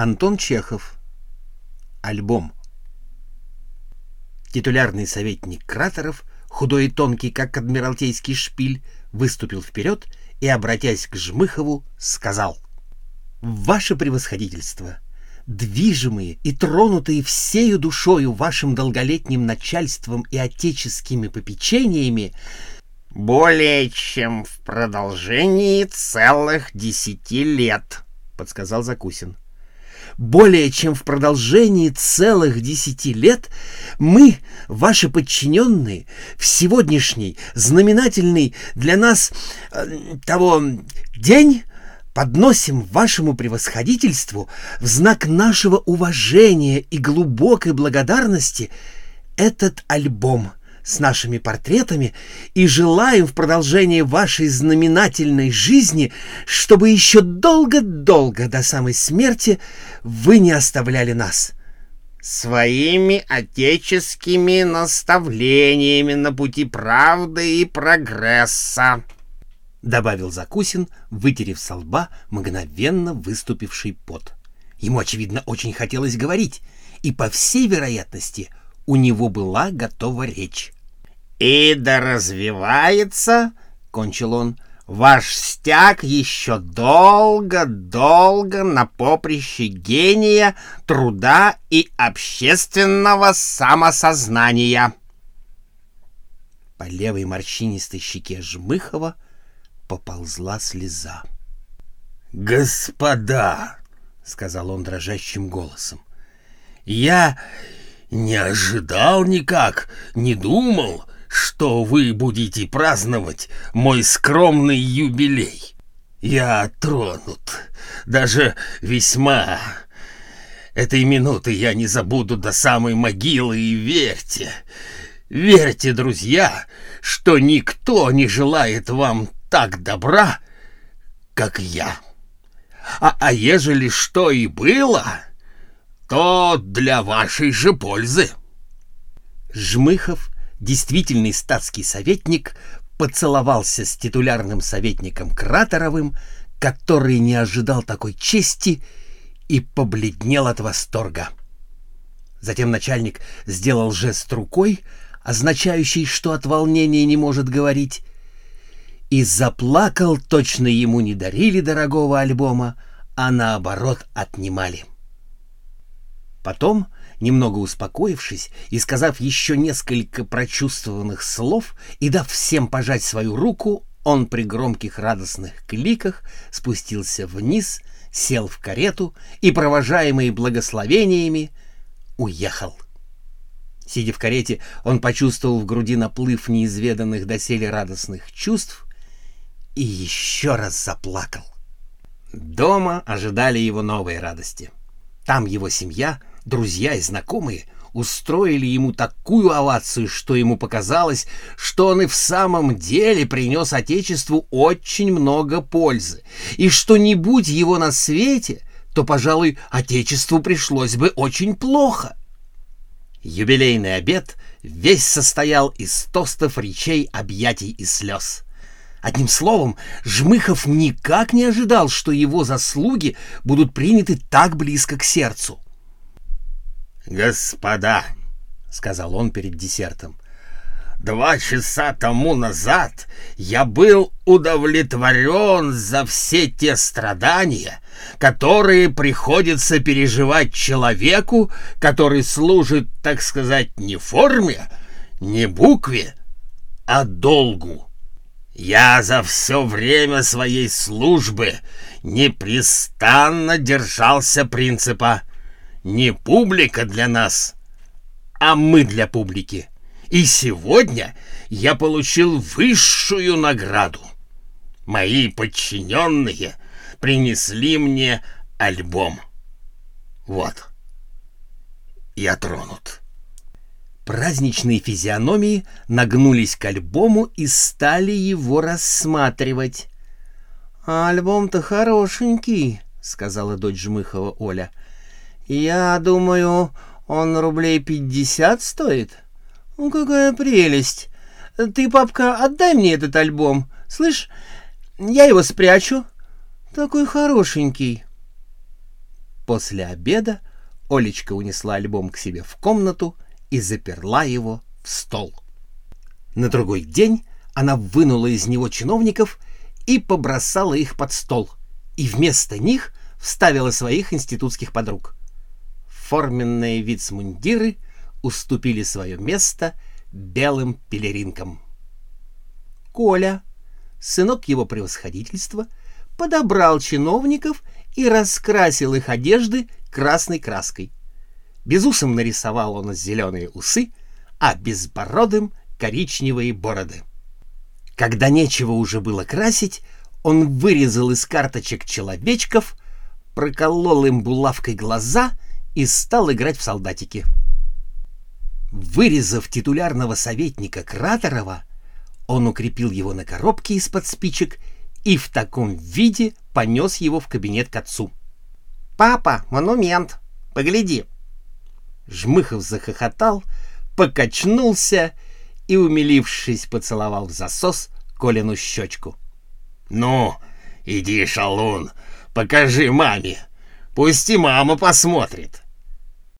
Антон Чехов. Альбом. Титулярный советник Кратеров, худой и тонкий, как адмиралтейский шпиль, выступил вперед и, обратясь к Жмыхову, сказал «Ваше превосходительство!» движимые и тронутые всею душою вашим долголетним начальством и отеческими попечениями, более чем в продолжении целых десяти лет, подсказал Закусин более чем в продолжении целых десяти лет мы, ваши подчиненные, в сегодняшний знаменательный для нас э, того день подносим вашему превосходительству в знак нашего уважения и глубокой благодарности этот альбом — с нашими портретами и желаем в продолжении вашей знаменательной жизни, чтобы еще долго-долго до самой смерти вы не оставляли нас. Своими отеческими наставлениями на пути правды и прогресса, — добавил Закусин, вытерев со лба мгновенно выступивший пот. Ему, очевидно, очень хотелось говорить, и, по всей вероятности, у него была готова речь. И да развивается, — кончил он, — ваш стяг еще долго-долго на поприще гения, труда и общественного самосознания. По левой морщинистой щеке Жмыхова поползла слеза. «Господа!» — сказал он дрожащим голосом. «Я не ожидал никак, не думал, что вы будете праздновать мой скромный юбилей. Я тронут, даже весьма. Этой минуты я не забуду до самой могилы, и верьте, верьте, друзья, что никто не желает вам так добра, как я. А, а ежели что и было, то для вашей же пользы. Жмыхов действительный статский советник поцеловался с титулярным советником Кратеровым, который не ожидал такой чести и побледнел от восторга. Затем начальник сделал жест рукой, означающий, что от волнения не может говорить, и заплакал, точно ему не дарили дорогого альбома, а наоборот отнимали. Потом Немного успокоившись и сказав еще несколько прочувствованных слов и дав всем пожать свою руку, он при громких радостных кликах спустился вниз, сел в карету и, провожаемый благословениями, уехал. Сидя в карете, он почувствовал в груди наплыв неизведанных доселе радостных чувств и еще раз заплакал. Дома ожидали его новые радости. Там его семья друзья и знакомые устроили ему такую овацию, что ему показалось, что он и в самом деле принес Отечеству очень много пользы, и что не будь его на свете, то, пожалуй, Отечеству пришлось бы очень плохо. Юбилейный обед весь состоял из тостов, речей, объятий и слез. Одним словом, Жмыхов никак не ожидал, что его заслуги будут приняты так близко к сердцу. «Господа», — сказал он перед десертом, — «два часа тому назад я был удовлетворен за все те страдания, которые приходится переживать человеку, который служит, так сказать, не форме, не букве, а долгу. Я за все время своей службы непрестанно держался принципа не публика для нас, а мы для публики. И сегодня я получил высшую награду. Мои подчиненные принесли мне альбом. Вот. Я тронут. Праздничные физиономии нагнулись к альбому и стали его рассматривать. «Альбом-то хорошенький», — сказала дочь Жмыхова Оля. «Я думаю, он рублей пятьдесят стоит? Ну, какая прелесть! Ты, папка, отдай мне этот альбом. Слышь, я его спрячу. Такой хорошенький». После обеда Олечка унесла альбом к себе в комнату и заперла его в стол. На другой день она вынула из него чиновников и побросала их под стол, и вместо них вставила своих институтских подруг. Форменные вицмундиры уступили свое место белым пелеринкам. Коля, сынок его превосходительства, подобрал чиновников и раскрасил их одежды красной краской. Безусом нарисовал он зеленые усы, а безбородым — коричневые бороды. Когда нечего уже было красить, он вырезал из карточек человечков, проколол им булавкой глаза и стал играть в солдатики. Вырезав титулярного советника Кратерова, он укрепил его на коробке из-под спичек и в таком виде понес его в кабинет к отцу. «Папа, монумент! Погляди!» Жмыхов захохотал, покачнулся и, умилившись, поцеловал в засос Колину щечку. «Ну, иди, шалун, покажи маме. Пусти мама посмотрит».